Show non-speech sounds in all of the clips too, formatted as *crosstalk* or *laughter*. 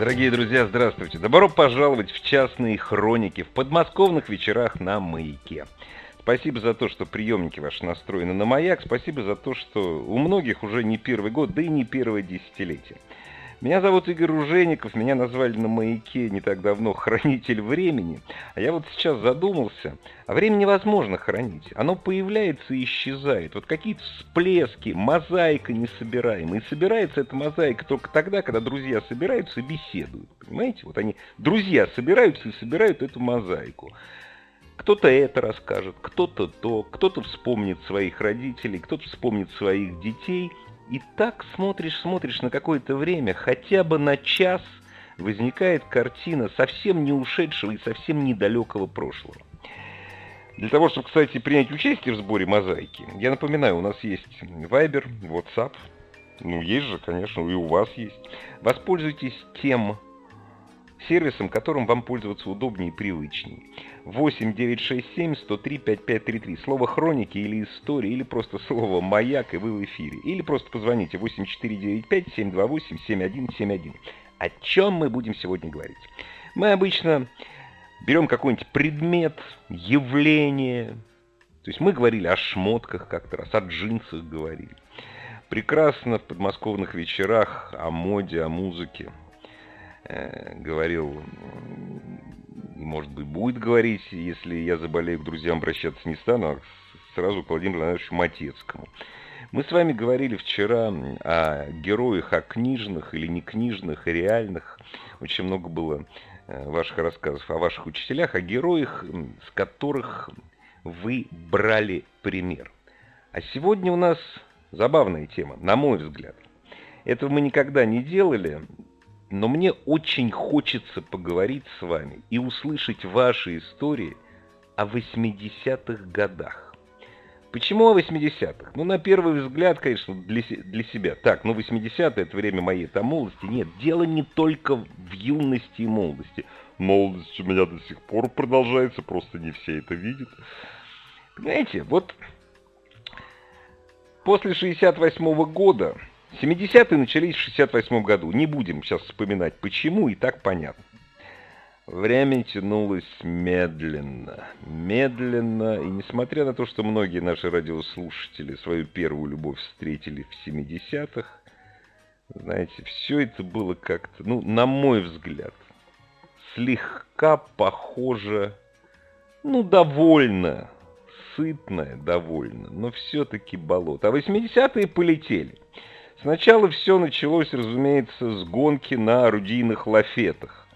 Дорогие друзья, здравствуйте. Добро пожаловать в частные хроники в подмосковных вечерах на «Маяке». Спасибо за то, что приемники ваши настроены на «Маяк». Спасибо за то, что у многих уже не первый год, да и не первое десятилетие. Меня зовут Игорь Ружеников, меня назвали на маяке не так давно «Хранитель времени». А я вот сейчас задумался, а время невозможно хранить. Оно появляется и исчезает. Вот какие-то всплески, мозаика несобираемая. И собирается эта мозаика только тогда, когда друзья собираются и беседуют. Понимаете? Вот они, друзья, собираются и собирают эту мозаику. Кто-то это расскажет, кто-то то, кто-то вспомнит своих родителей, кто-то вспомнит своих детей – и так смотришь, смотришь на какое-то время, хотя бы на час, возникает картина совсем не ушедшего и совсем недалекого прошлого. Для того, чтобы, кстати, принять участие в сборе мозаики, я напоминаю, у нас есть Viber, WhatsApp, ну, есть же, конечно, и у вас есть. Воспользуйтесь тем сервисом, которым вам пользоваться удобнее и привычнее. 8 967 103 5533. Слово «хроники» или «истории», или просто слово «маяк», и вы в эфире. Или просто позвоните 8495 728 7171. О чем мы будем сегодня говорить? Мы обычно берем какой-нибудь предмет, явление. То есть мы говорили о шмотках как-то раз, о джинсах говорили. Прекрасно в подмосковных вечерах о моде, о музыке говорил может быть, будет говорить, если я заболею, к друзьям обращаться не стану, а сразу к Владимиру Леонидовичу Матецкому. Мы с вами говорили вчера о героях, о книжных или не книжных, и реальных. Очень много было э, ваших рассказов о ваших учителях, о героях, с которых вы брали пример. А сегодня у нас забавная тема, на мой взгляд. Этого мы никогда не делали, но мне очень хочется поговорить с вами и услышать ваши истории о 80-х годах. Почему о 80-х? Ну, на первый взгляд, конечно, для, для себя. Так, ну 80-е это время моей там молодости. Нет, дело не только в юности и молодости. Молодость у меня до сих пор продолжается, просто не все это видят. Понимаете, вот после 68 -го года 70-е начались в 68 году. Не будем сейчас вспоминать почему, и так понятно. Время тянулось медленно, медленно, и несмотря на то, что многие наши радиослушатели свою первую любовь встретили в 70-х, знаете, все это было как-то, ну, на мой взгляд, слегка похоже, ну, довольно, сытное довольно, но все-таки болото. А 80-е полетели. Сначала все началось, разумеется, с гонки на орудийных лафетах.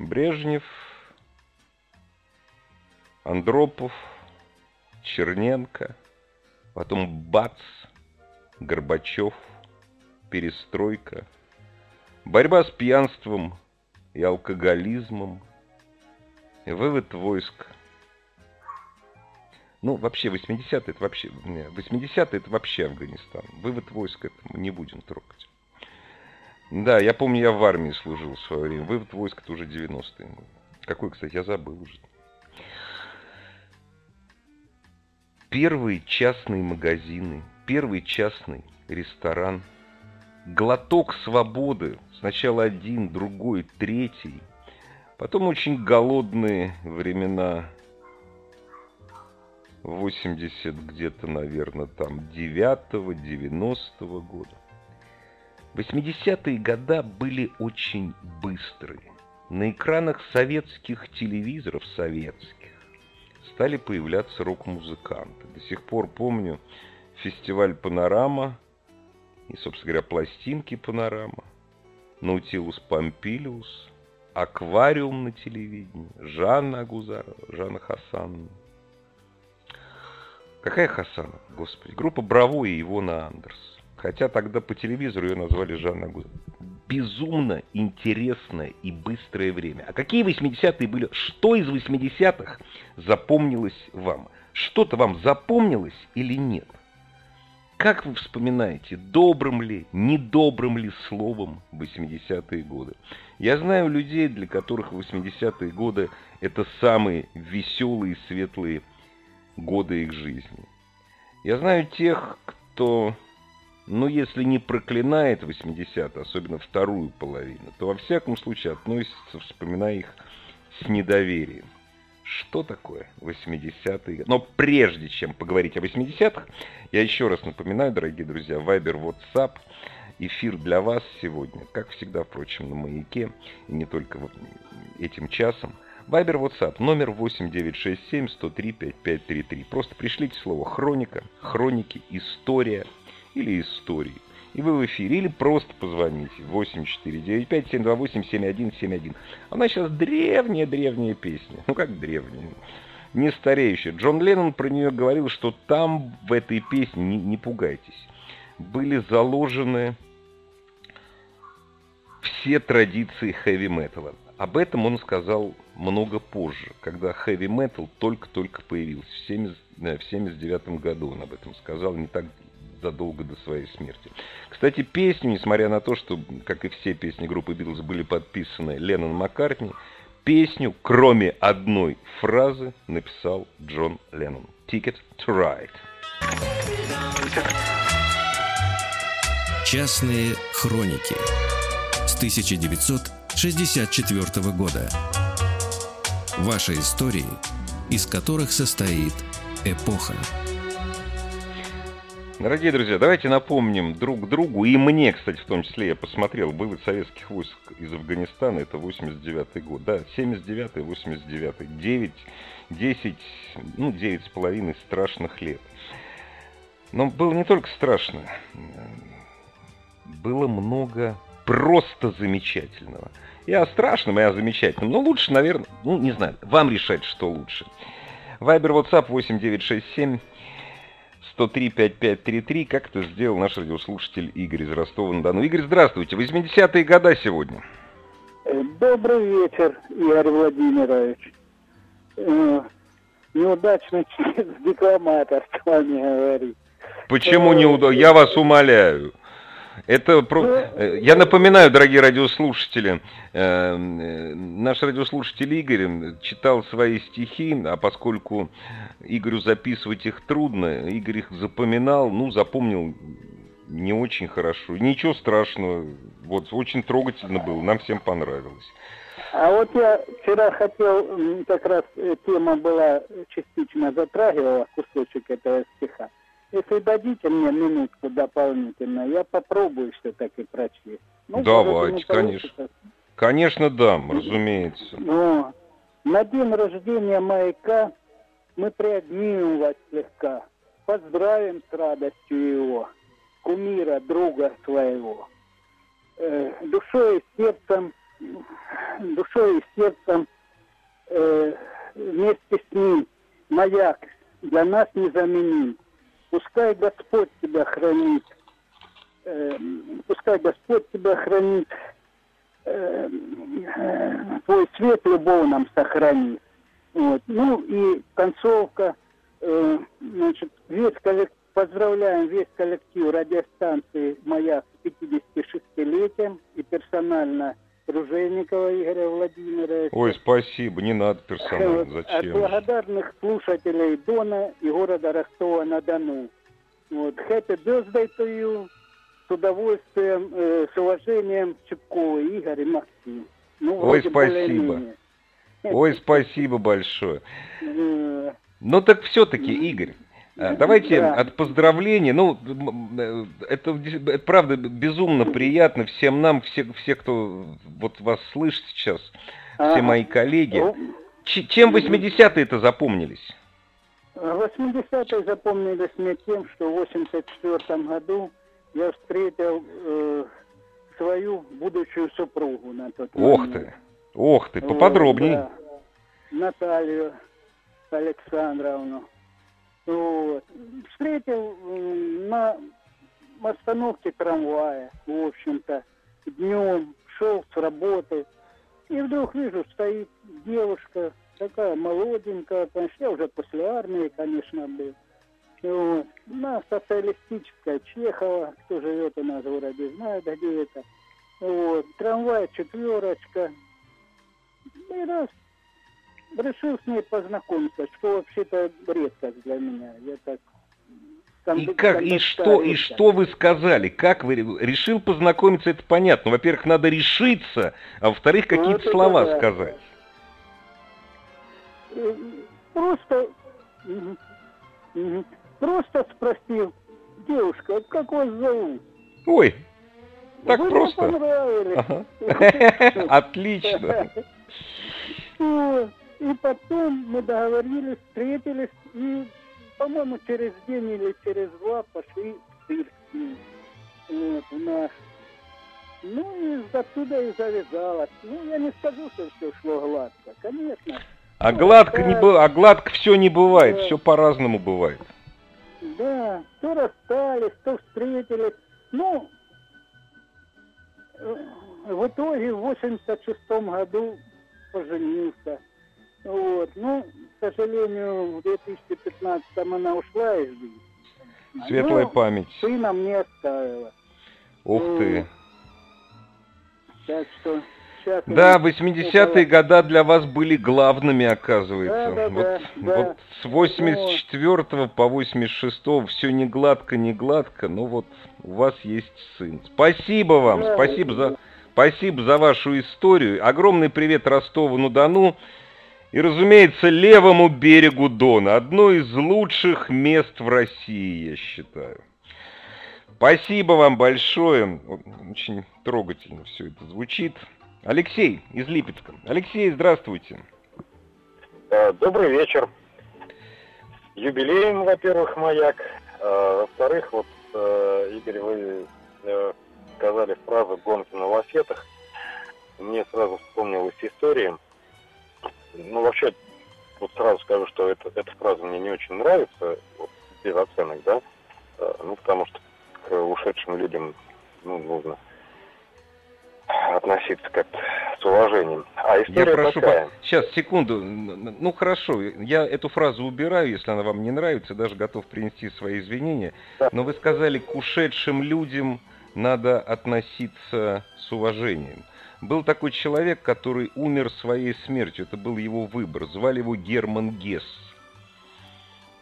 Брежнев, Андропов, Черненко, потом бац, Горбачев, перестройка, борьба с пьянством и алкоголизмом, вывод войск – ну, вообще, 80-е это вообще, 80-е это вообще Афганистан. Вывод войск это мы не будем трогать. Да, я помню, я в армии служил в свое время. Вывод войск это уже 90-е. Какой, кстати, я забыл уже. Первые частные магазины, первый частный ресторан, глоток свободы, сначала один, другой, третий, потом очень голодные времена 80 где-то, наверное, там 9-90 года. 80-е года были очень быстрые. На экранах советских телевизоров, советских, стали появляться рок-музыканты. До сих пор помню фестиваль «Панорама» и, собственно говоря, пластинки «Панорама», «Наутилус Помпилиус», «Аквариум» на телевидении, Жанна Агузарова, Жанна Хасановна. Какая Хасана, господи. Группа Браво и Ивона Андерс. Хотя тогда по телевизору ее назвали Жанна Гузарова. безумно интересное и быстрое время. А какие 80-е были? Что из 80-х запомнилось вам? Что-то вам запомнилось или нет? Как вы вспоминаете, добрым ли, недобрым ли словом 80-е годы? Я знаю людей, для которых 80-е годы это самые веселые, светлые годы их жизни. Я знаю тех, кто, ну, если не проклинает 80-е, особенно вторую половину, то во всяком случае относится, вспоминая их с недоверием. Что такое 80-е? Но прежде чем поговорить о 80-х, я еще раз напоминаю, дорогие друзья, Viber, WhatsApp, эфир для вас сегодня, как всегда, впрочем, на маяке, и не только этим часом. Вайбер, WhatsApp, номер 8967-103-5533. Просто пришлите слово «хроника», «хроники», «история» или «истории». И вы в эфире. Или просто позвоните. 8495-728-7171. Она сейчас древняя-древняя песня. Ну как древняя? Не стареющая. Джон Леннон про нее говорил, что там в этой песне, не, не пугайтесь, были заложены все традиции хэви-металла. Об этом он сказал много позже, когда хэви-метал только-только появился. В 1979 э, году он об этом сказал, не так задолго до своей смерти. Кстати, песню, несмотря на то, что, как и все песни группы Битлз, были подписаны Леннон Маккартни, песню, кроме одной фразы, написал Джон Леннон. Ticket to Ride. Частные хроники 1964 года. Ваши истории, из которых состоит эпоха. Дорогие друзья, давайте напомним друг другу, и мне, кстати, в том числе, я посмотрел, вывод советских войск из Афганистана, это 89 год, да, 79-й, 89-й, 9, 10, ну, 9 с половиной страшных лет. Но было не только страшно, было много просто замечательного. И о страшном, и о замечательном. Но лучше, наверное, ну, не знаю, вам решать, что лучше. Вайбер, WhatsApp 8967 103 5533, как это сделал наш радиослушатель Игорь из Ростова-на-Дону. Игорь, здравствуйте. 80-е года сегодня. Э, добрый вечер, Игорь Владимирович. Э, неудачный *laughs* декламатор с вами говорит. Почему неудачный? Я вас умоляю. Это про... Э, я напоминаю, дорогие радиослушатели, э, наш радиослушатель Игорь читал свои стихи, а поскольку Игорю записывать их трудно, Игорь их запоминал, ну, запомнил не очень хорошо. Ничего страшного. Вот, очень трогательно было, нам всем понравилось. А вот я вчера хотел, как раз э, тема была частично затрагивала кусочек этого стиха. Если дадите мне минутку дополнительно, я попробую все-таки прочесть. Ну, Давайте, конечно. Конечно, дам, разумеется. Ну, на день рождения маяка мы приобнимем вас слегка, поздравим с радостью его, кумира, друга своего. Э, душой и сердцем, душой и сердцем э, вместе с ним маяк для нас незаменим. Пускай Господь тебя хранит. Э, пускай Господь тебя хранит. Э, э, твой свет любовь нам сохранит. Вот. Ну и концовка. Э, значит, весь коллектив, поздравляем весь коллектив радиостанции «Маяк» с 56-летием и персонально Ружейникова Игоря Владимировича. Ой, спасибо, не надо персонально, зачем? От благодарных слушателей Дона и города Ростова-на-Дону. Вот, happy birthday to you. С удовольствием, э, с уважением Чепкова Игорь и Максим. Ну, Ой, спасибо. Ой, спасибо большое. Ну так все-таки, Игорь, давайте да. от поздравления. Ну, э, это, это правда безумно приятно всем нам, все, все, кто вот вас слышит сейчас, все а, мои коллеги. Ну, чем 80-е это запомнились? 80-е запомнились мне тем, что в 84 году я встретил э, свою будущую супругу на тот момент. Ох ты, ох ты, поподробнее. Вот, да. Наталью Александровну. Вот. Встретил на остановке трамвая, в общем-то. днем, шел с работы, и вдруг вижу, стоит девушка, такая молоденькая, конечно, я уже после армии, конечно, был. Вот. Она социалистическая, Чехова, кто живет у нас в городе, знает, где это. Вот. Трамвай, четверочка. И раз решил с ней познакомиться, что вообще-то редкость для меня. Я так и как, и что, и что вы сказали? Как вы решил познакомиться, это понятно. Во-первых, надо решиться, а во-вторых, ну, какие-то ну, слова да. сказать. Э, просто, просто спросил, девушка, как вас зовут? Ой, так вы просто. Ага. *laughs* *laughs* Отлично. *laughs* И потом мы договорились, встретились и по-моему, через день или через два пошли в цирк вот, у нас. Ну, и оттуда и завязалось. Ну, я не скажу, что все шло гладко, конечно. А ну, гладко не было, а гладко все не бывает, да. все по-разному бывает. Да, то расстались, то встретились. Ну, э, в итоге в 86 году поженился. Вот. Ну, к сожалению, в 2015 она ушла из жизни. Светлая Но память. Сына мне оставила. Ух ну, ты. Так что сейчас... Да, 80-е около... года для вас были главными, оказывается. Да, да, вот, да, вот с 84 ну, по 86 все не гладко, не гладко, но вот у вас есть сын. Спасибо вам, да, спасибо за... Спасибо за вашу историю. Огромный привет Ростову-на-Дону. И, разумеется, левому берегу Дона. Одно из лучших мест в России, я считаю. Спасибо вам большое. Очень трогательно все это звучит. Алексей из Липецка. Алексей, здравствуйте. Э, добрый вечер. Юбилеем, во-первых, маяк. А, во-вторых, вот, э, Игорь, вы э, сказали фразу «гонки на лафетах». Мне сразу вспомнилась история ну, вообще, вот сразу скажу, что это, эта фраза мне не очень нравится, вот, без оценок, да, э, ну, потому что к ушедшим людям, ну, нужно относиться как-то с уважением. А история я прошу, такая. По... Сейчас, секунду. Ну, хорошо, я эту фразу убираю, если она вам не нравится, даже готов принести свои извинения. Да. Но вы сказали, к ушедшим людям надо относиться с уважением. Был такой человек, который умер своей смертью. Это был его выбор. Звали его Герман Гесс.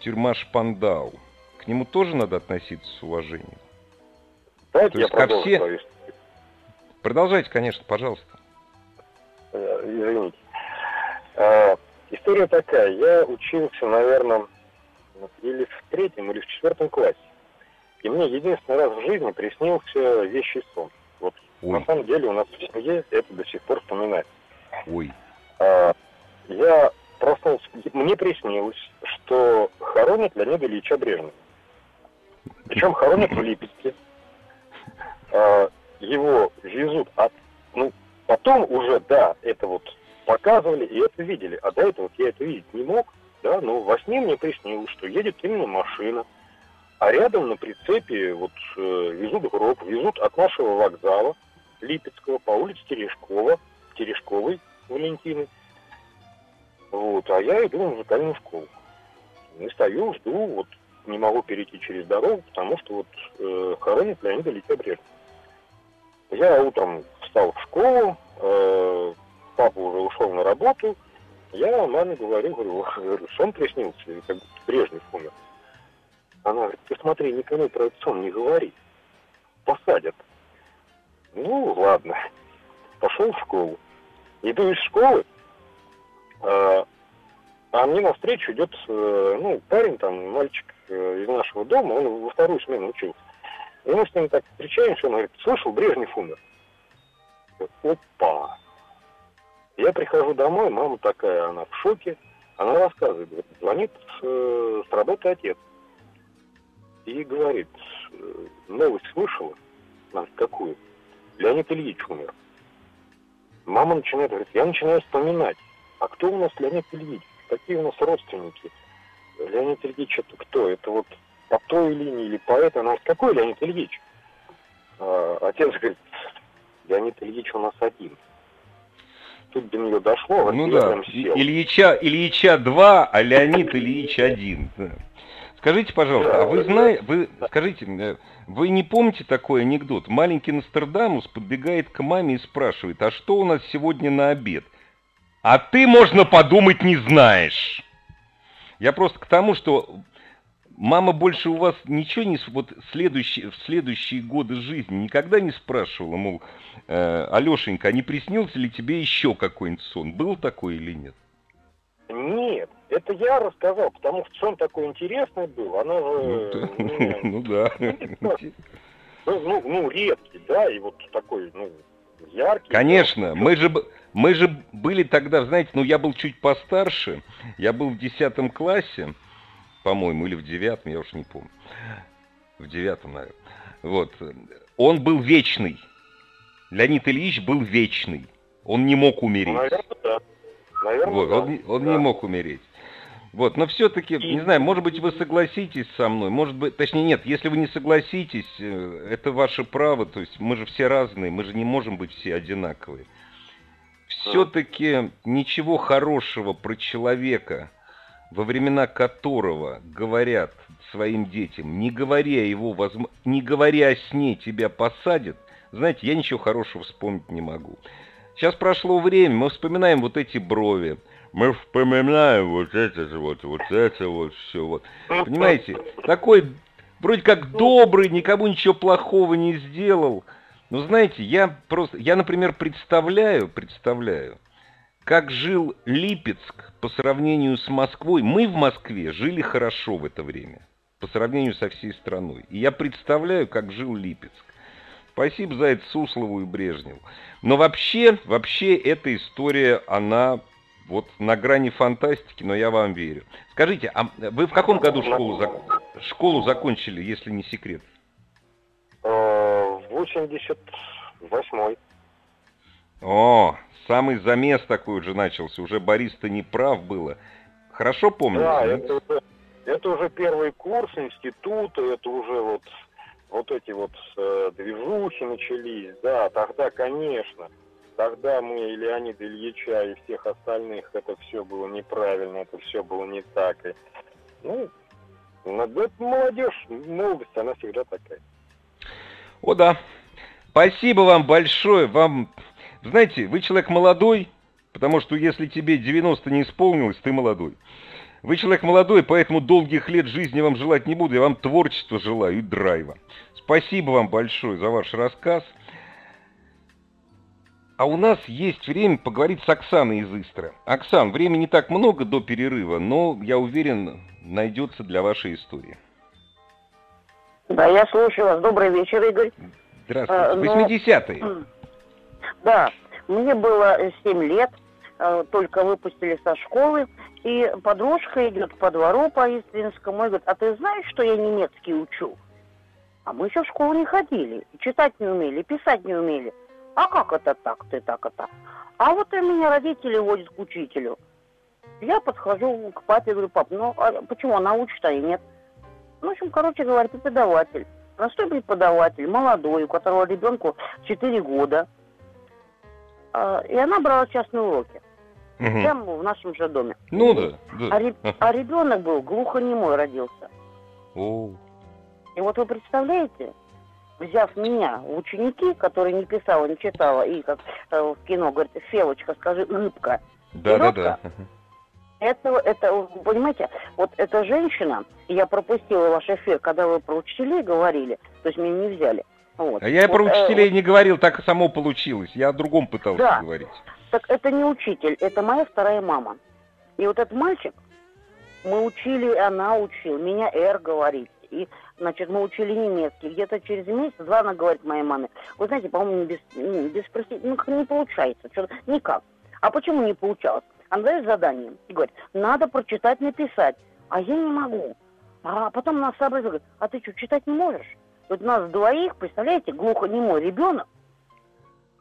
Тюрьма Шпандау. К нему тоже надо относиться с уважением. Давайте То есть ко все... Продолжайте, конечно, пожалуйста. Э, извините. А, история такая. Я учился, наверное, или в третьем, или в четвертом классе. И мне единственный раз в жизни приснился вещий сон. Ой. На самом деле у нас в семье это до сих пор вспоминается. Ой. А, я проснулся, мне приснилось, что хоронят Леонида Ильича Брежнева. Причем хоронят в Липецке. А, его везут от... Ну, потом уже, да, это вот показывали и это видели. А до этого я это видеть не мог. Да, но во сне мне приснилось, что едет именно машина, а рядом на прицепе вот э, везут гроб, везут от нашего вокзала, Липецкого по улице Терешкова, Терешковой Валентины. Вот, а я иду в музыкальную школу. И стою, жду, вот не могу перейти через дорогу, потому что вот э, хоронят Леонида Брежнева. Я утром встал в школу, э, папа уже ушел на работу, я маме говорю, говорю, сон приснился, как будто Брежнев умер. Она говорит, ты смотри, никому про этот сон не говори, посадят. Ну, ладно. Пошел в школу. Иду из школы, э, а мне навстречу идет, э, ну, парень там, мальчик э, из нашего дома, он во вторую смену учился. И мы с ним так встречаемся, он говорит, слышал, Брежнев умер. Опа! Я прихожу домой, мама такая, она в шоке, она рассказывает, говорит, звонит э, с работы отец. И говорит, э, новость слышала? Она какую? Леонид Ильич умер. Мама начинает говорить, я начинаю вспоминать, а кто у нас Леонид Ильич? Какие у нас родственники? Леонид Ильич это кто? Это вот по той линии или по этой? Она говорит, какой Леонид Ильич? А, отец говорит, Леонид Ильич у нас один. Тут до нее дошло, ну да, Ильича, Ильича два, а Леонид Ильич один. Скажите, пожалуйста, а вы знаете, вы скажите, вы не помните такой анекдот? Маленький Нострадамус подбегает к маме и спрашивает, а что у нас сегодня на обед? А ты, можно подумать, не знаешь. Я просто к тому, что мама больше у вас ничего не... Вот следующие, в следующие годы жизни никогда не спрашивала, мол, э, Алешенька, а не приснился ли тебе еще какой-нибудь сон? Был такой или нет? Нет, это я рассказал, потому что сон такой интересный был. Она же... Ну, *laughs* ну да. Ну, ну, ну, редкий, да, и вот такой, ну, яркий. Конечно, мы же... Мы же были тогда, знаете, ну я был чуть постарше, я был в десятом классе, по-моему, или в девятом, я уж не помню. В девятом, наверное. Вот. Он был вечный. Леонид Ильич был вечный. Он не мог умереть. Наверное, да. Наверное, вот, да. Он, он да. не мог умереть. Вот, но все-таки, не знаю, может быть, вы согласитесь со мной, может быть, точнее, нет, если вы не согласитесь, э, это ваше право, то есть мы же все разные, мы же не можем быть все одинаковые. Все-таки ничего хорошего про человека, во времена которого говорят своим детям, не говоря его, не говоря о сне, тебя посадят, знаете, я ничего хорошего вспомнить не могу. Сейчас прошло время, мы вспоминаем вот эти брови, мы вспоминаем вот это вот, вот это вот все вот. Понимаете, такой вроде как добрый, никому ничего плохого не сделал. Но знаете, я просто, я, например, представляю, представляю, как жил Липецк по сравнению с Москвой. Мы в Москве жили хорошо в это время, по сравнению со всей страной. И я представляю, как жил Липецк. Спасибо за это Суслову и Брежневу. Но вообще, вообще эта история, она вот на грани фантастики, но я вам верю. Скажите, а вы в каком году школу, зак... школу закончили, если не секрет? 88-й. О, самый замес такой уже начался. Уже Борис-то не прав было. Хорошо помните? Да, это уже, это уже первый курс института, это уже вот, вот эти вот э, движухи начались. Да, тогда, конечно. Тогда мы и Леонида Ильича, и всех остальных, это все было неправильно, это все было не так. И, ну, это молодежь, молодость, она всегда такая. О да. Спасибо вам большое. Вам знаете, вы человек молодой, потому что если тебе 90 не исполнилось, ты молодой. Вы человек молодой, поэтому долгих лет жизни вам желать не буду. Я вам творчества желаю и драйва. Спасибо вам большое за ваш рассказ. А у нас есть время поговорить с Оксаной из Истры. Оксан, времени не так много до перерыва, но, я уверен, найдется для вашей истории. Да, я слушаю вас. Добрый вечер, Игорь. Здравствуйте. 80-е. Но... *clears throat* Да, мне было 7 лет, э, только выпустили со школы, и подружка идет по двору по Истринскому и говорит, а ты знаешь, что я немецкий учу? А мы еще в школу не ходили, читать не умели, писать не умели. А как это так, ты так это? А вот и меня родители водят к учителю. Я подхожу к папе, говорю, пап, ну а почему она учит, а я нет? Ну, в общем, короче говоря, преподаватель. Простой преподаватель, молодой, у которого ребенку 4 года – а, и она брала частные уроки. Угу. Прямо в нашем же доме. Ну да. да. А, ре... а ребенок был глухонемой родился. О. И вот вы представляете, взяв меня в ученики, которые не писала, не читала, и как э, в кино говорит, Фелочка, скажи, рыбка. Да, да, да. Это, это, понимаете, вот эта женщина, я пропустила ваш эфир, когда вы про учителей говорили, то есть меня не взяли. Вот. А я вот, про учителей э, не говорил, так само получилось. Я о другом пытался да. говорить. Так это не учитель, это моя вторая мама. И вот этот мальчик, мы учили, она учила, меня «р» говорить. И, значит, мы учили немецкий. Где-то через месяц-два она говорит моей маме, вы знаете, по-моему, без, ну, без ну, не получается, что-то никак. А почему не получалось? Она дает задание и говорит, надо прочитать, написать. А я не могу. А потом она сообразила, а ты что, читать не можешь? Вот нас двоих, представляете, глухонемой ребенок.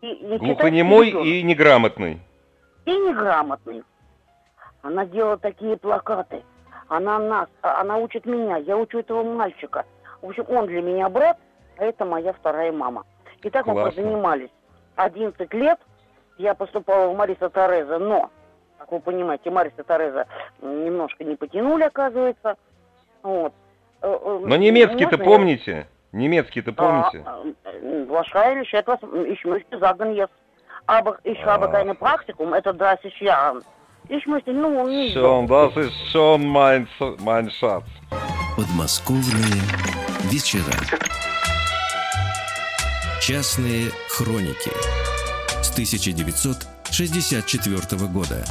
И, и глухонемой и неграмотный. И неграмотный. Она делала такие плакаты. Она нас, а, она учит меня, я учу этого мальчика. В общем, он для меня брат, а это моя вторая мама. И так Классно. мы занимались. 11 лет я поступала в Мариса Тореза, но, как вы понимаете, Мариса Тореза немножко не потянули, оказывается. Вот. Э, э, но немецкий-то помните? Немецкий-то помните? Wahrscheinlich etwas, ich möchte sagen jetzt. Aber ich habe keine Praktikum, это 30 Jahre. Ich möchte nur nicht. Schon, das ist schon mein, mein Schatz. Подмосковные вечера. Частные хроники с 1964 года.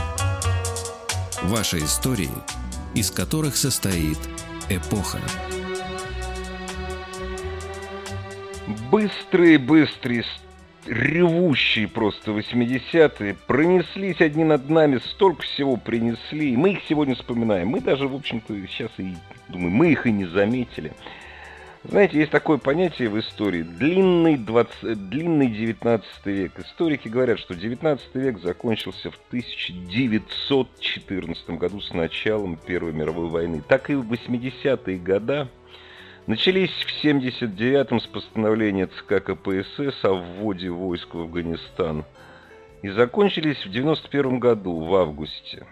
Ваши истории, из которых состоит эпоха. Быстрые-быстрые, ревущие просто 80-е пронеслись одни над нами, столько всего принесли. Мы их сегодня вспоминаем. Мы даже, в общем-то, сейчас и, думаю, мы их и не заметили. Знаете, есть такое понятие в истории длинный, 20, длинный 19 век. Историки говорят, что 19 век закончился в 1914 году с началом Первой мировой войны. Так и в 80-е годы начались в 79-м с постановления ЦК КПСС о вводе войск в Афганистан и закончились в 91 году, в августе.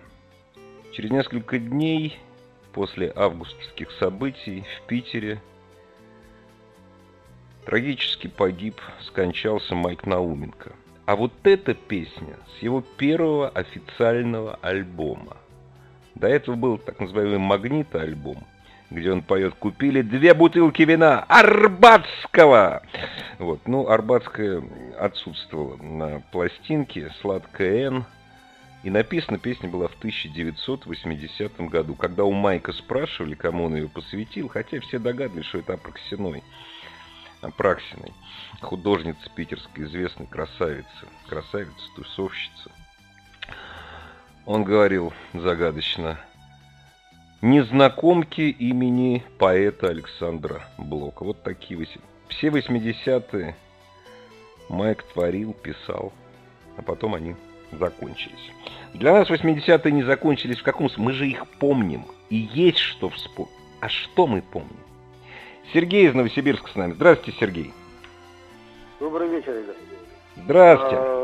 Через несколько дней после августовских событий в Питере Трагически погиб, скончался Майк Науменко. А вот эта песня с его первого официального альбома. До этого был так называемый «Магнит-альбом», где он поет «Купили две бутылки вина Арбатского». Вот, ну, Арбатская отсутствовала на пластинке «Сладкая Н». И написана песня была в 1980 году, когда у Майка спрашивали, кому он ее посвятил, хотя все догадывались, что это Апраксиной. Апраксиной, художница питерской, известной красавицы, красавица, тусовщица. Он говорил загадочно, незнакомки имени поэта Александра Блока. Вот такие все 80-е Майк творил, писал, а потом они закончились. Для нас 80-е не закончились в каком смысле? Мы же их помним. И есть что вспомнить. А что мы помним? Сергей из Новосибирска с нами. Здравствуйте, Сергей. Добрый вечер, Игорь. Здравствуйте.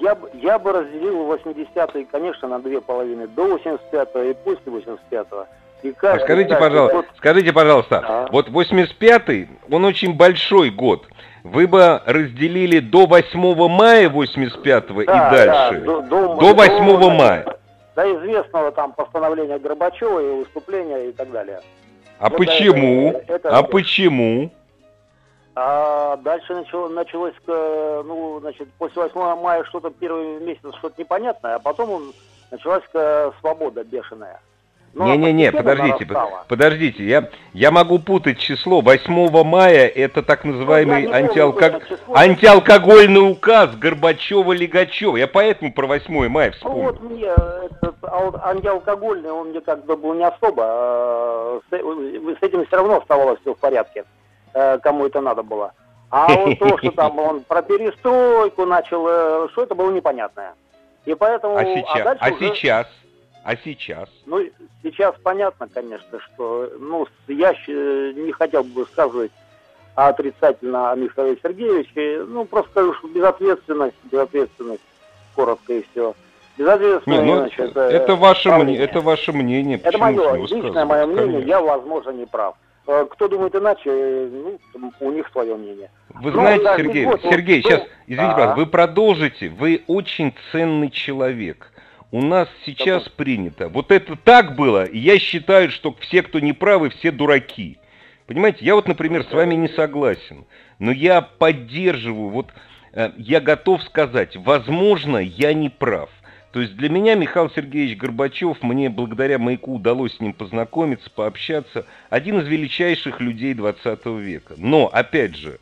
Я, я бы разделил 80-е, конечно, на две половины. До 85-го и после 85-го. И а скажите, пожалуйста, год... скажите, пожалуйста, а? вот 85-й, он очень большой год. Вы бы разделили до 8 мая 85-го да, и дальше. Да, до, до, до 8 до, мая. До известного там постановления Горбачева и выступления и так далее. А вот почему? Это, это, а почему? А дальше начало, началось, ну, значит, после 8 мая что-то первый месяц что-то непонятное, а потом началась свобода бешеная. Не-не-не, подождите, подождите, я, я могу путать число. 8 мая это так называемый ну, антиалког... антиалкогольный указ Горбачева-Легачева. Я поэтому про 8 мая вспомнил. Ну вот мне этот антиалкогольный, он мне как бы был не особо. А, с, с этим все равно оставалось все в порядке, э, кому это надо было. А *laughs* вот то, что там он про перестройку начал, э, что это было непонятное. И поэтому... А сейчас? А, а уже... сейчас? А сейчас? Ну, сейчас понятно, конечно, что, ну, я не хотел бы высказывать отрицательно о Михаиле Сергеевиче, ну, просто скажу, что безответственность, безответственность, коротко и все. Безответственность, не, ну, значит, это, это, ваше мнение, это ваше мнение. Это мое, личное мое мнение, конечно. я, возможно, не прав. Э, кто думает иначе, ну, у них свое мнение. Вы Но, знаете, Сергей, год, Сергей, вот, сейчас, извините, а -а. вы продолжите. Вы очень ценный человек. У нас сейчас Такой. принято. Вот это так было, и я считаю, что все, кто не правы, все дураки. Понимаете, я вот, например, с вами не согласен, но я поддерживаю, вот э, я готов сказать, возможно, я не прав. То есть для меня Михаил Сергеевич Горбачев, мне благодаря маяку удалось с ним познакомиться, пообщаться, один из величайших людей 20 века. Но, опять же,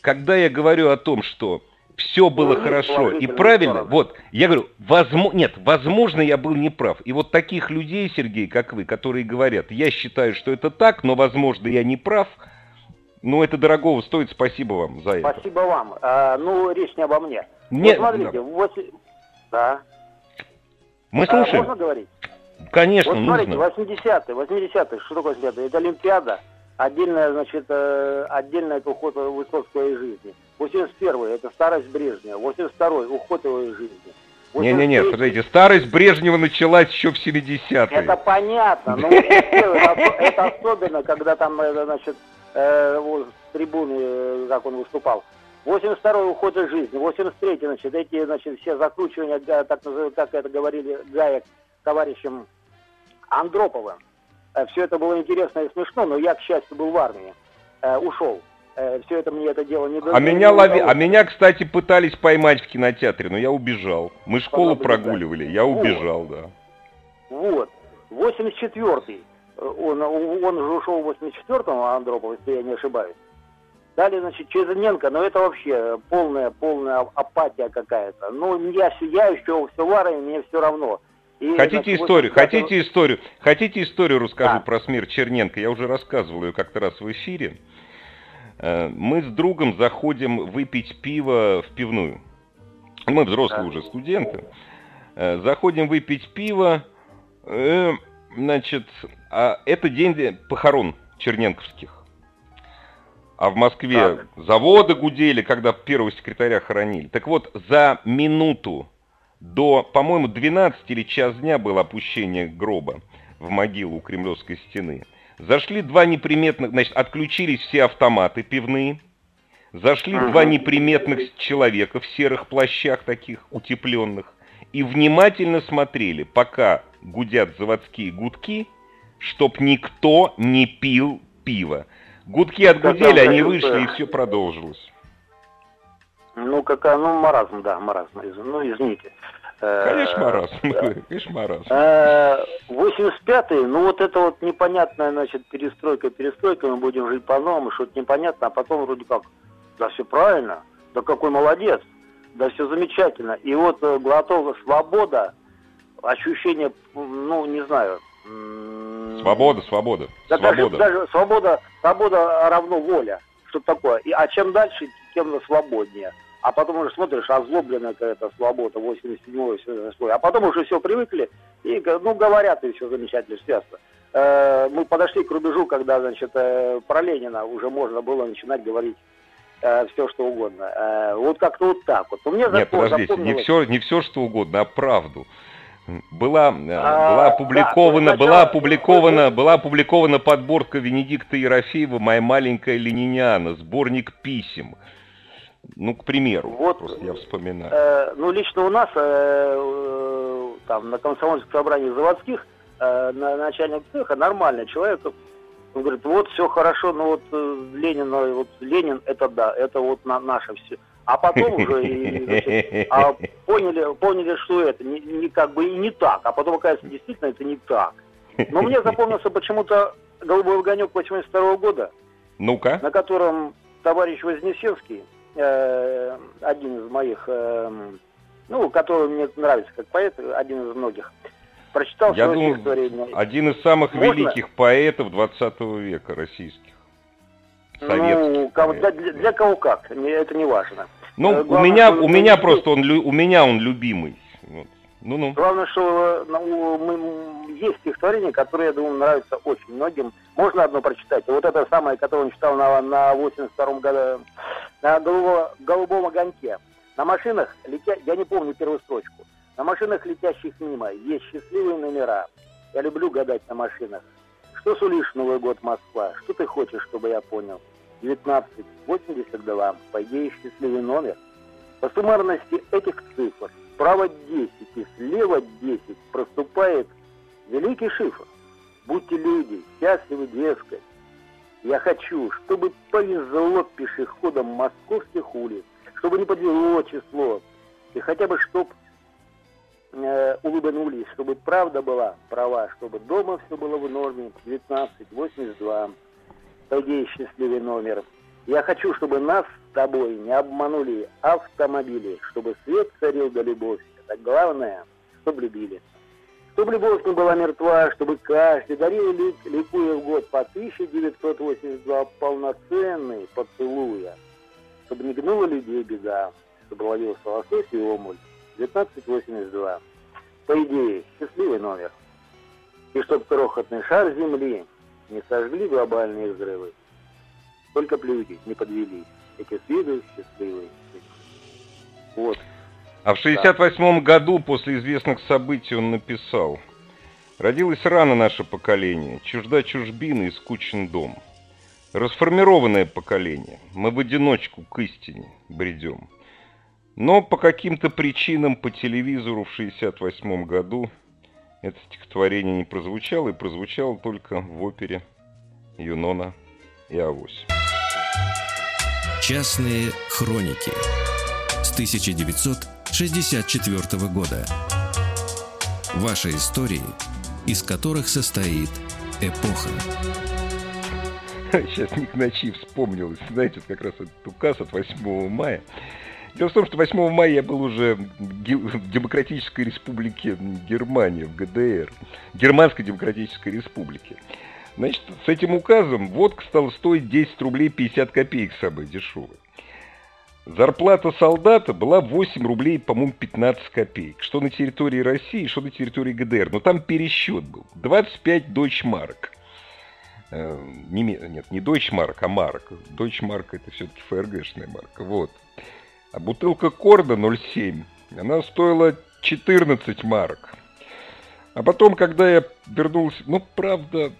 когда я говорю о том, что все было ну, хорошо и правильно, стороны. вот, я говорю, возможно, нет, возможно, я был неправ. И вот таких людей, Сергей, как вы, которые говорят, я считаю, что это так, но, возможно, я не прав, ну, это дорогого стоит, спасибо вам за это. Спасибо вам. А, ну, речь не обо мне. Нет, вот смотрите, да. 8... да. Мы слушаем. А, можно говорить? Конечно, вот смотрите, нужно. 80-е, 80-е, что такое 80-е? Это Олимпиада, Отдельная, значит, э, отдельно это уход Высоцкого из жизни. 81 это старость Брежнева. 82 уход его из жизни. Не-не-не, смотрите, старость Брежнева началась еще в 70-е. Это понятно, но это особенно, когда там, э, значит, э, с трибуны, э, как он выступал. 82-й уход из жизни, 83-й, значит, эти, значит, все закручивания, так, как это говорили Гаек товарищем Андроповым. Все это было интересно и смешно, но я, к счастью, был в армии, ушел. Все это мне это дело не А меня лови, а меня, кстати, пытались поймать в кинотеатре, но я убежал. Мы школу прогуливали, я убежал, да. Вот. 84-й. Он, он же ушел в 84-м, Андропов, если я не ошибаюсь. Далее, значит, Черненко, но это вообще полная, полная апатия какая-то. Ну, я, я еще все в армии, мне все равно. И, хотите значит, историю, 85... хотите историю, хотите историю расскажу да. про смерть Черненко? Я уже рассказывал ее как-то раз в эфире. Э, мы с другом заходим выпить пиво в пивную. Мы взрослые да. уже студенты. Э, заходим выпить пиво. Э, значит, а это день похорон черненковских. А в Москве так. заводы гудели, когда первого секретаря хоронили. Так вот, за минуту до, по-моему, 12 или час дня было опущение гроба в могилу у Кремлевской стены. Зашли два неприметных, значит, отключились все автоматы пивные. Зашли ага. два неприметных человека в серых плащах таких утепленных и внимательно смотрели, пока гудят заводские гудки, чтоб никто не пил пиво. Гудки отгудели, они вышли, и все продолжилось. Ну, какая, ну, маразм, да, маразм. Ну, извините. *laughs* Конечно, маразм. Конечно, маразм. 85-й, э, ну, вот это вот непонятная, значит, перестройка, перестройка, мы будем жить по-новому, что-то непонятно, а потом вроде как, да все правильно, да какой молодец, да все замечательно. И вот э, глотова свобода, ощущение, ну, не знаю, Свобода, свобода. Да свобода. Даже, даже свобода, свобода равно воля. Что такое? И, а чем дальше, тем свободнее. А потом уже смотришь, озлобленная какая-то свобода, 87-й, А потом уже все привыкли, и, ну, говорят, и все замечательно, связано. Э, мы подошли к рубежу, когда, значит, э, про Ленина уже можно было начинать говорить э, все, что угодно. Э, вот как-то вот так вот. Но мне Нет, подождите, запомнилось... не все, не все, что угодно, а правду была, э, а, была опубликована, да, была опубликована, была опубликована подборка Венедикта Ерофеева «Моя маленькая лениниана», сборник писем. Ну, к примеру, вот, просто я вспоминаю. Э, ну, лично у нас, э, э, там, на комсомольском собрании заводских, э, на, начальник цеха нормальный человек, он говорит, вот все хорошо, но вот э, Ленин, вот Ленин, это да, это вот на, наше все. А потом уже и, значит, а поняли, поняли, что это не, не как бы и не так. А потом, оказывается, действительно это не так. Но мне запомнился почему-то «Голубой огонек» 82 года. Ну-ка. На котором товарищ Вознесенский, э, один из моих, э, ну, который мне нравится как поэт, один из многих, прочитал Я думаю, стихотворение. один из самых Можно? великих поэтов 20 века российских. Ну, для, для, для кого как, это не важно. Ну, э, Главное, у меня, у меня просто он, у меня он любимый. Ну, ну. Главное, что ну, мы, есть стихотворения, которые, я думаю, нравятся очень многим. Можно одно прочитать? Вот это самое, которое он читал на, на 82-м году, на голубо, голубом огоньке. На машинах, летя... я не помню первую строчку, на машинах, летящих мимо, есть счастливые номера. Я люблю гадать на машинах. Что сулишь Новый год, Москва? Что ты хочешь, чтобы я понял? 1982. По идее, счастливый номер. По суммарности этих цифр справа 10 и слева 10 проступает великий шифр. Будьте люди, счастливы, дескать. Я хочу, чтобы повезло пешеходам московских улиц, чтобы не подвело число, и хотя бы чтоб э, улыбнулись, чтобы правда была права, чтобы дома все было в норме, 1982, Пойди счастливый номер. Я хочу, чтобы нас с тобой не обманули автомобили, чтобы свет царил да любовь. Это главное, чтобы любили. Чтобы любовь не была мертва, чтобы каждый дарил, лик, ликуя в год по 1982 полноценный поцелуя. Чтобы не гнула людей беда, чтобы ловился лосось и омуль. 1982. По идее, счастливый номер. И чтоб крохотный шар земли не сожгли глобальные взрывы. Только люди не подвели. Эти свиды счастливые. Вот. А в 68 да. году, после известных событий, он написал «Родилось рано наше поколение, чужда чужбины и скучен дом. Расформированное поколение, мы в одиночку к истине бредем. Но по каким-то причинам по телевизору в 68 году это стихотворение не прозвучало, и прозвучало только в опере Юнона и Авось. Частные хроники с 1964 года. Ваши истории, из которых состоит эпоха. *laughs* Сейчас Ник Ночи вспомнил, знаете, как раз этот указ от 8 мая. Дело в том, что 8 мая я был уже в Демократической Республике Германия, в ГДР, Германской Демократической Республике. Значит, с этим указом водка стала стоить 10 рублей 50 копеек самая дешевая. Зарплата солдата была 8 рублей, по-моему, 15 копеек. Что на территории России, что на территории ГДР. Но там пересчет был. 25 дойчмарк. Э, не, нет, не дойчмарк, а марк. Дойчмарк это все-таки ФРГшная марка. Вот. А бутылка Корда 0,7, она стоила 14 марок. А потом, когда я вернулся, ну, правда,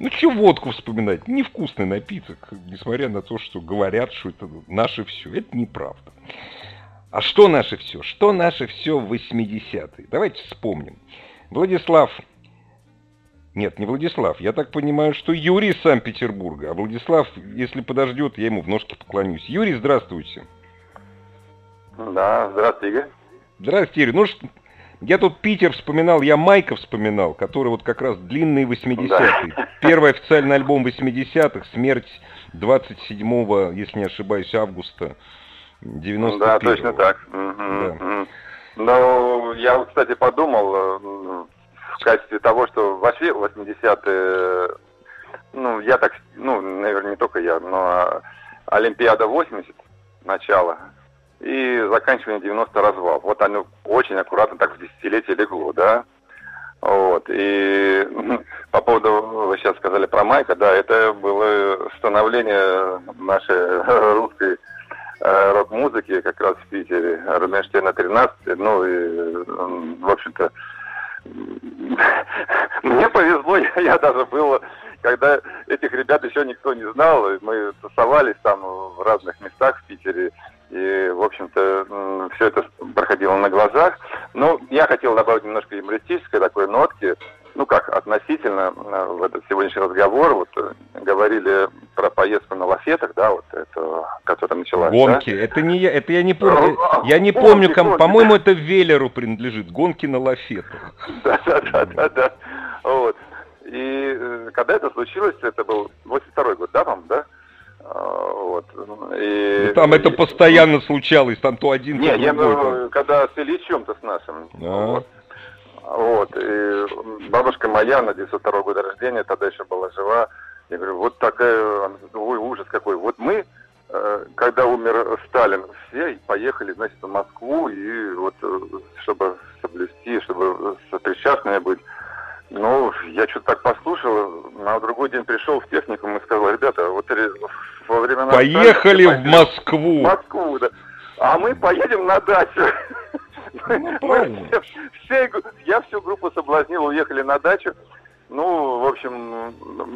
ну, что водку вспоминать? Невкусный напиток, несмотря на то, что говорят, что это наше все. Это неправда. А что наше все? Что наше все в 80-е? Давайте вспомним. Владислав... Нет, не Владислав. Я так понимаю, что Юрий из Санкт-Петербурга. А Владислав, если подождет, я ему в ножки поклонюсь. Юрий, здравствуйте. Да, здравствуйте, Игорь. Здравствуйте, Игорь. Ну, что, я тут Питер вспоминал, я Майка вспоминал, который вот как раз длинный 80-й. Да. *laughs* Первый официальный альбом 80-х, смерть 27-го, если не ошибаюсь, августа 91 Да, точно так. Да. Ну, я, кстати, подумал в качестве того, что вообще 80-е, ну, я так, ну, наверное, не только я, но Олимпиада 80, начало, и заканчивание 90 развал. Вот оно очень аккуратно так в десятилетие легло, да. Вот. И *laughs* по поводу, вы сейчас сказали про Майка, да, это было становление нашей *laughs* русской э, рок-музыки как раз в Питере. Рубинштейна 13, ну и, в общем-то, *laughs* мне повезло, я, я даже был, когда этих ребят еще никто не знал, мы тусовались там в разных местах в Питере, и, в общем-то, все это проходило на глазах. Но я хотел добавить немножко юмористической такой нотки. Ну как, относительно в этот сегодняшний разговор, вот э, говорили про поездку на лафетах, да, вот это, которая началась. Гонки, да? это не я, это я не помню, я не помню, ком, по-моему, это Веллеру принадлежит, гонки на лафетах. Да, да, да, да, да. Вот. И э, когда это случилось, это был 82 год, да, вам, да? Вот. И... Ну, там это постоянно случалось, там то один, не, то я, другой. когда с Ильичем-то с нашим. А. Вот. вот. И бабушка моя на 902 года рождения, тогда еще была жива. Я говорю, вот такая, ой, ужас какой. Вот мы, э, когда умер Сталин, все поехали, значит, в Москву, и вот, э, чтобы соблюсти, чтобы сопричастными быть. Ну, я что-то так послушал, на другой день пришел в техникум и сказал, ребята, вот во времена... Поехали в Москву! В Москву, да. А мы поедем на дачу. Ну, все, все, я всю группу соблазнил, уехали на дачу. Ну, в общем,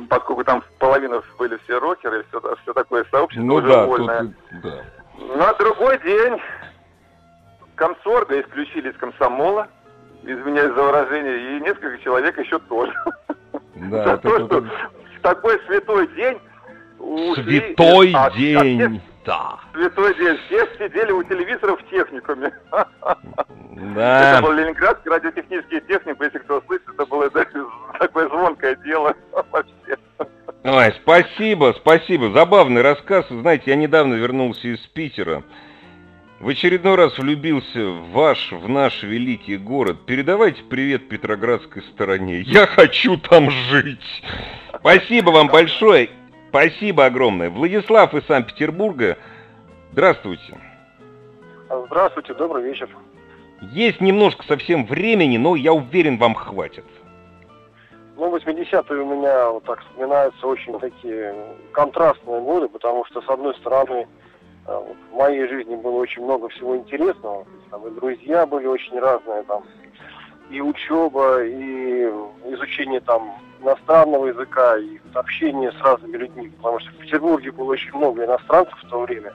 поскольку там половина были все рокеры, все, все такое сообщество ну, уже да, вольное. Тут, да. На другой день комсорга исключили из комсомола извиняюсь за выражение, и несколько человек еще тоже. Да, за то, что в такой святой день Святой день, да. Святой день. Все сидели у телевизора в техникуме. Да. Это был Ленинградский радиотехнический техник, если кто слышит, это было такое звонкое дело *laughs* вообще. Ой, спасибо, спасибо. Забавный рассказ. Знаете, я недавно вернулся из Питера. В очередной раз влюбился в ваш, в наш великий город. Передавайте привет Петроградской стороне. Я хочу там жить. Спасибо вам большое. Спасибо огромное. Владислав из Санкт-Петербурга. Здравствуйте. Здравствуйте, добрый вечер. Есть немножко совсем времени, но я уверен, вам хватит. Ну, 80-е у меня вот так вспоминаются очень такие контрастные годы, потому что, с одной стороны, вот, в моей жизни было очень много всего интересного. Там и друзья были очень разные, там и учеба, и изучение там иностранного языка, и общение с разными людьми, потому что в Петербурге было очень много иностранцев в то время.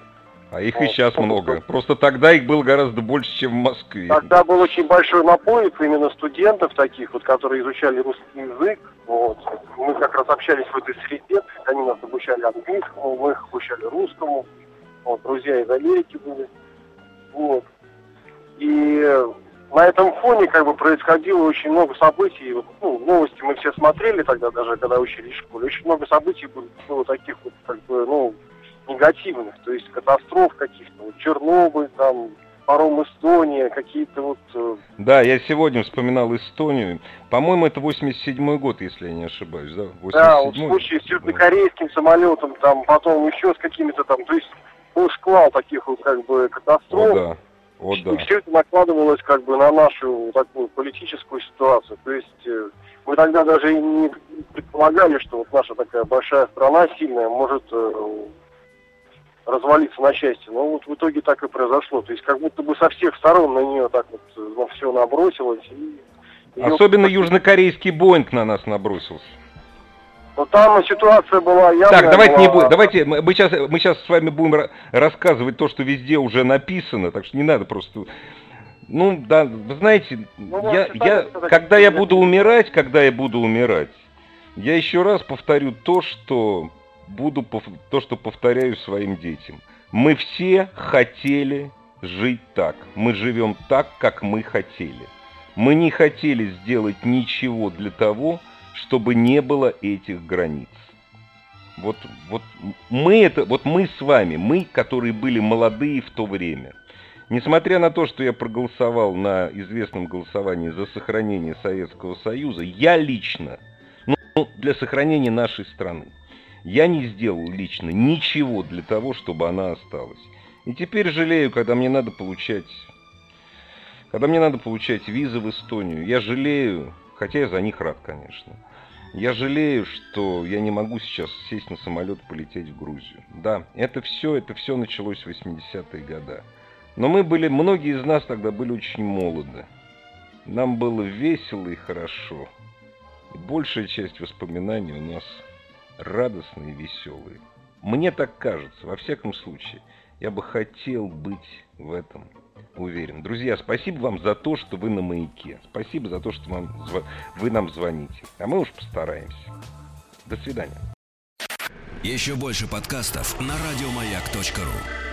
А их и сейчас много. Просто тогда их было гораздо больше, чем в Москве. Тогда был очень большой наплыв именно студентов таких, вот, которые изучали русский язык. Вот. Мы как раз общались в этой среде, они нас обучали английскому, мы их обучали русскому. Вот, друзья из Америки были. Вот. И на этом фоне как бы происходило очень много событий. Ну, новости мы все смотрели тогда, даже когда учились в школе. Очень много событий было, было таких вот, как бы, ну, негативных, то есть катастроф каких-то, вот Чернобыль, там, паром Эстония, какие-то вот... Э, да, я сегодня вспоминал Эстонию. По-моему, это 87-й год, если я не ошибаюсь, да? 87 да, вот случай с южнокорейским самолетом, там, потом еще с какими-то там, то есть был шквал таких вот как бы катастроф. О, да. О, да. И все это накладывалось как бы на нашу такую политическую ситуацию. То есть э, мы тогда даже и не предполагали, что вот наша такая большая страна сильная может э, развалиться на части. Но вот в итоге так и произошло. То есть как будто бы со всех сторон на нее так вот ну, все набросилось. И ее... Особенно южнокорейский Боинг на нас набросился. Но там ситуация была явная. Так, давайте была... не будем. Давайте мы сейчас мы сейчас с вами будем рассказывать то, что везде уже написано, так что не надо просто. Ну да, вы знаете, ну, я, я, когда я буду умирать, когда я буду умирать, я еще раз повторю то, что буду то, что повторяю своим детям. Мы все хотели жить так. Мы живем так, как мы хотели. Мы не хотели сделать ничего для того, чтобы не было этих границ. Вот, вот мы это, вот мы с вами, мы, которые были молодые в то время, несмотря на то, что я проголосовал на известном голосовании за сохранение Советского Союза, я лично, ну, для сохранения нашей страны, я не сделал лично ничего для того, чтобы она осталась. И теперь жалею, когда мне надо получать... Когда мне надо получать визы в Эстонию, я жалею, хотя я за них рад, конечно. Я жалею, что я не могу сейчас сесть на самолет и полететь в Грузию. Да, это все, это все началось в 80-е годы. Но мы были, многие из нас тогда были очень молоды. Нам было весело и хорошо. И большая часть воспоминаний у нас радостные и веселые. Мне так кажется, во всяком случае, я бы хотел быть в этом уверен. Друзья, спасибо вам за то, что вы на маяке. Спасибо за то, что вам, вы нам звоните. А мы уж постараемся. До свидания. Еще больше подкастов на радиомаяк.ру